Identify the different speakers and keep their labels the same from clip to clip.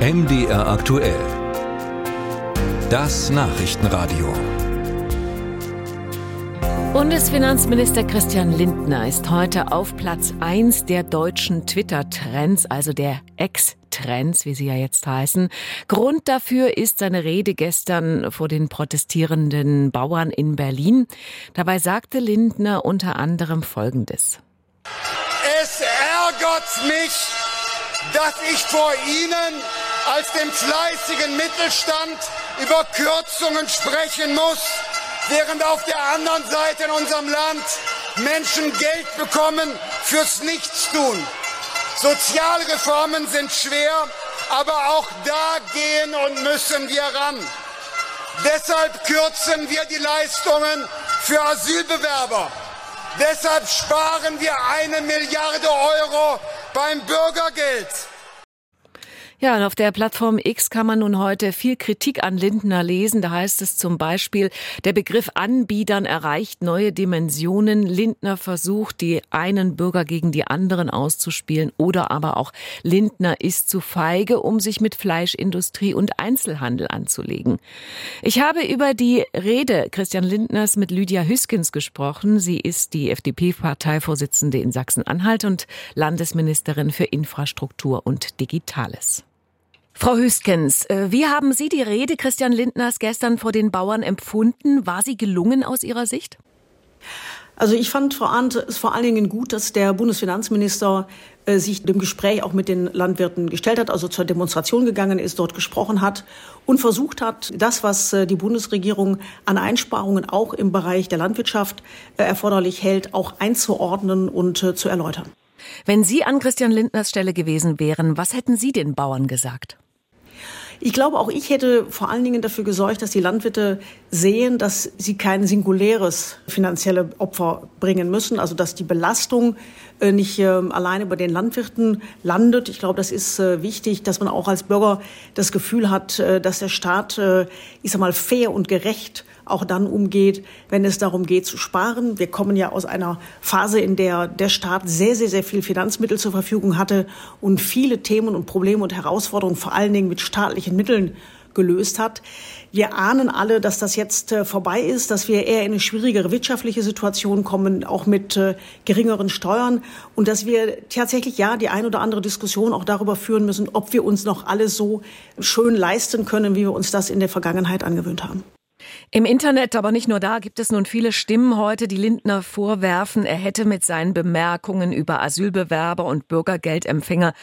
Speaker 1: MDR aktuell. Das Nachrichtenradio.
Speaker 2: Bundesfinanzminister Christian Lindner ist heute auf Platz 1 der deutschen Twitter-Trends, also der Ex-Trends, wie sie ja jetzt heißen. Grund dafür ist seine Rede gestern vor den protestierenden Bauern in Berlin. Dabei sagte Lindner unter anderem Folgendes.
Speaker 3: Es ärgert mich, dass ich vor Ihnen als dem fleißigen Mittelstand über Kürzungen sprechen muss, während auf der anderen Seite in unserem Land Menschen Geld bekommen fürs Nichtstun. Sozialreformen sind schwer, aber auch da gehen und müssen wir ran. Deshalb kürzen wir die Leistungen für Asylbewerber. Deshalb sparen wir eine Milliarde Euro beim Bürgergeld.
Speaker 2: Ja, und auf der Plattform X kann man nun heute viel Kritik an Lindner lesen. Da heißt es zum Beispiel, der Begriff Anbietern erreicht neue Dimensionen. Lindner versucht, die einen Bürger gegen die anderen auszuspielen oder aber auch Lindner ist zu feige, um sich mit Fleischindustrie und Einzelhandel anzulegen. Ich habe über die Rede Christian Lindners mit Lydia Hüskens gesprochen. Sie ist die FDP-Parteivorsitzende in Sachsen-Anhalt und Landesministerin für Infrastruktur und Digitales. Frau Hüskens, äh, wie haben Sie die Rede Christian Lindners gestern vor den Bauern empfunden? War sie gelungen aus Ihrer Sicht?
Speaker 4: Also ich fand Frau Arndt es vor allen Dingen gut, dass der Bundesfinanzminister äh, sich dem Gespräch auch mit den Landwirten gestellt hat, also zur Demonstration gegangen ist, dort gesprochen hat und versucht hat, das, was äh, die Bundesregierung an Einsparungen auch im Bereich der Landwirtschaft äh, erforderlich hält, auch einzuordnen und zu erläutern.
Speaker 2: Wenn Sie an Christian Lindners Stelle gewesen wären, was hätten Sie den Bauern gesagt?
Speaker 4: Ich glaube, auch ich hätte vor allen Dingen dafür gesorgt, dass die Landwirte sehen, dass sie kein singuläres finanzielle Opfer bringen müssen, also dass die Belastung nicht äh, alleine bei den Landwirten landet. Ich glaube, das ist äh, wichtig, dass man auch als Bürger das Gefühl hat, dass der Staat, ich sag mal, fair und gerecht auch dann umgeht, wenn es darum geht zu sparen. Wir kommen ja aus einer Phase, in der der Staat sehr, sehr, sehr viel Finanzmittel zur Verfügung hatte und viele Themen und Probleme und Herausforderungen vor allen Dingen mit staatlichen Mitteln gelöst hat. Wir ahnen alle, dass das jetzt äh, vorbei ist, dass wir eher in eine schwierigere wirtschaftliche Situation kommen, auch mit äh, geringeren Steuern und dass wir tatsächlich ja die ein oder andere Diskussion auch darüber führen müssen, ob wir uns noch alles so schön leisten können, wie wir uns das in der Vergangenheit angewöhnt haben.
Speaker 2: Im Internet, aber nicht nur da, gibt es nun viele Stimmen heute, die Lindner vorwerfen, er hätte mit seinen Bemerkungen über Asylbewerber und Bürgergeldempfänger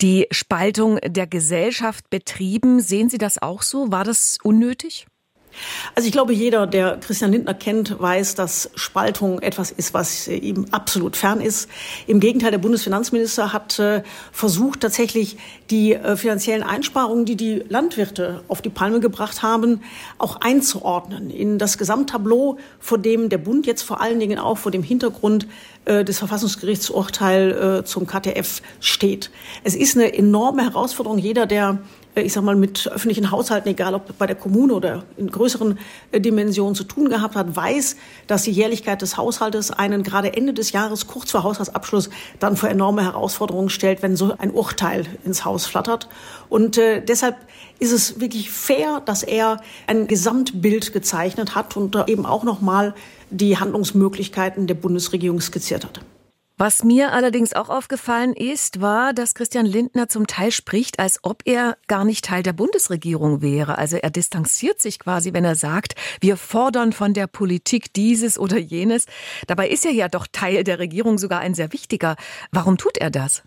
Speaker 2: die Spaltung der Gesellschaft betrieben. Sehen Sie das auch so? War das unnötig?
Speaker 4: Also ich glaube, jeder, der Christian Lindner kennt, weiß, dass Spaltung etwas ist, was ihm absolut fern ist. Im Gegenteil, der Bundesfinanzminister hat äh, versucht, tatsächlich die äh, finanziellen Einsparungen, die die Landwirte auf die Palme gebracht haben, auch einzuordnen in das Gesamttableau, vor dem der Bund jetzt vor allen Dingen auch vor dem Hintergrund äh, des Verfassungsgerichtsurteil zum KTF steht. Es ist eine enorme Herausforderung. Jeder, der ich sag mal, mit öffentlichen Haushalten, egal ob bei der Kommune oder in größeren äh, Dimensionen zu tun gehabt hat, weiß, dass die Jährlichkeit des Haushaltes einen gerade Ende des Jahres, kurz vor Haushaltsabschluss, dann vor enorme Herausforderungen stellt, wenn so ein Urteil ins Haus flattert. Und äh, deshalb ist es wirklich fair, dass er ein Gesamtbild gezeichnet hat und eben auch nochmal die Handlungsmöglichkeiten der Bundesregierung skizziert hat.
Speaker 2: Was mir allerdings auch aufgefallen ist, war, dass Christian Lindner zum Teil spricht, als ob er gar nicht Teil der Bundesregierung wäre. Also er distanziert sich quasi, wenn er sagt, wir fordern von der Politik dieses oder jenes. Dabei ist er ja doch Teil der Regierung, sogar ein sehr wichtiger. Warum tut er das?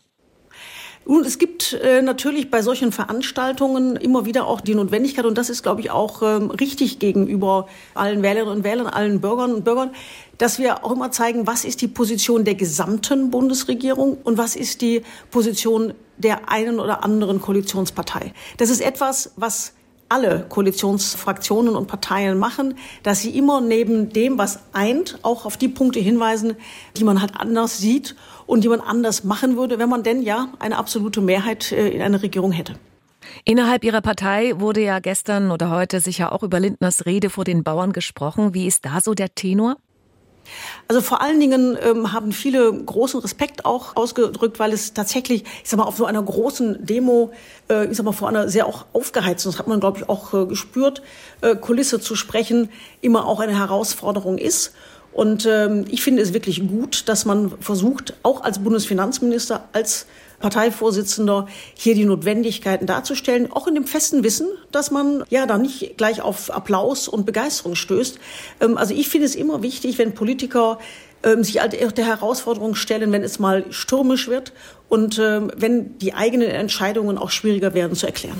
Speaker 4: Und es gibt äh, natürlich bei solchen Veranstaltungen immer wieder auch die Notwendigkeit, und das ist, glaube ich, auch ähm, richtig gegenüber allen Wählerinnen und Wählern, allen Bürgern und Bürgern, dass wir auch immer zeigen, was ist die Position der gesamten Bundesregierung und was ist die Position der einen oder anderen Koalitionspartei. Das ist etwas, was alle Koalitionsfraktionen und Parteien machen, dass sie immer neben dem, was eint, auch auf die Punkte hinweisen, die man halt anders sieht und die man anders machen würde, wenn man denn ja eine absolute Mehrheit äh, in einer Regierung hätte.
Speaker 2: Innerhalb Ihrer Partei wurde ja gestern oder heute sicher auch über Lindners Rede vor den Bauern gesprochen. Wie ist da so der Tenor?
Speaker 4: Also vor allen Dingen ähm, haben viele großen Respekt auch ausgedrückt, weil es tatsächlich, ich sag mal, auf so einer großen Demo, äh, ich sag mal, vor einer sehr auch aufgeheizten, das hat man, glaube ich, auch äh, gespürt, äh, Kulisse zu sprechen, immer auch eine Herausforderung ist. Und ähm, ich finde es wirklich gut, dass man versucht, auch als Bundesfinanzminister, als Parteivorsitzender hier die Notwendigkeiten darzustellen, auch in dem festen Wissen, dass man ja da nicht gleich auf Applaus und Begeisterung stößt. Ähm, also ich finde es immer wichtig, wenn Politiker ähm, sich der Herausforderung stellen, wenn es mal stürmisch wird und ähm, wenn die eigenen Entscheidungen auch schwieriger werden zu erklären.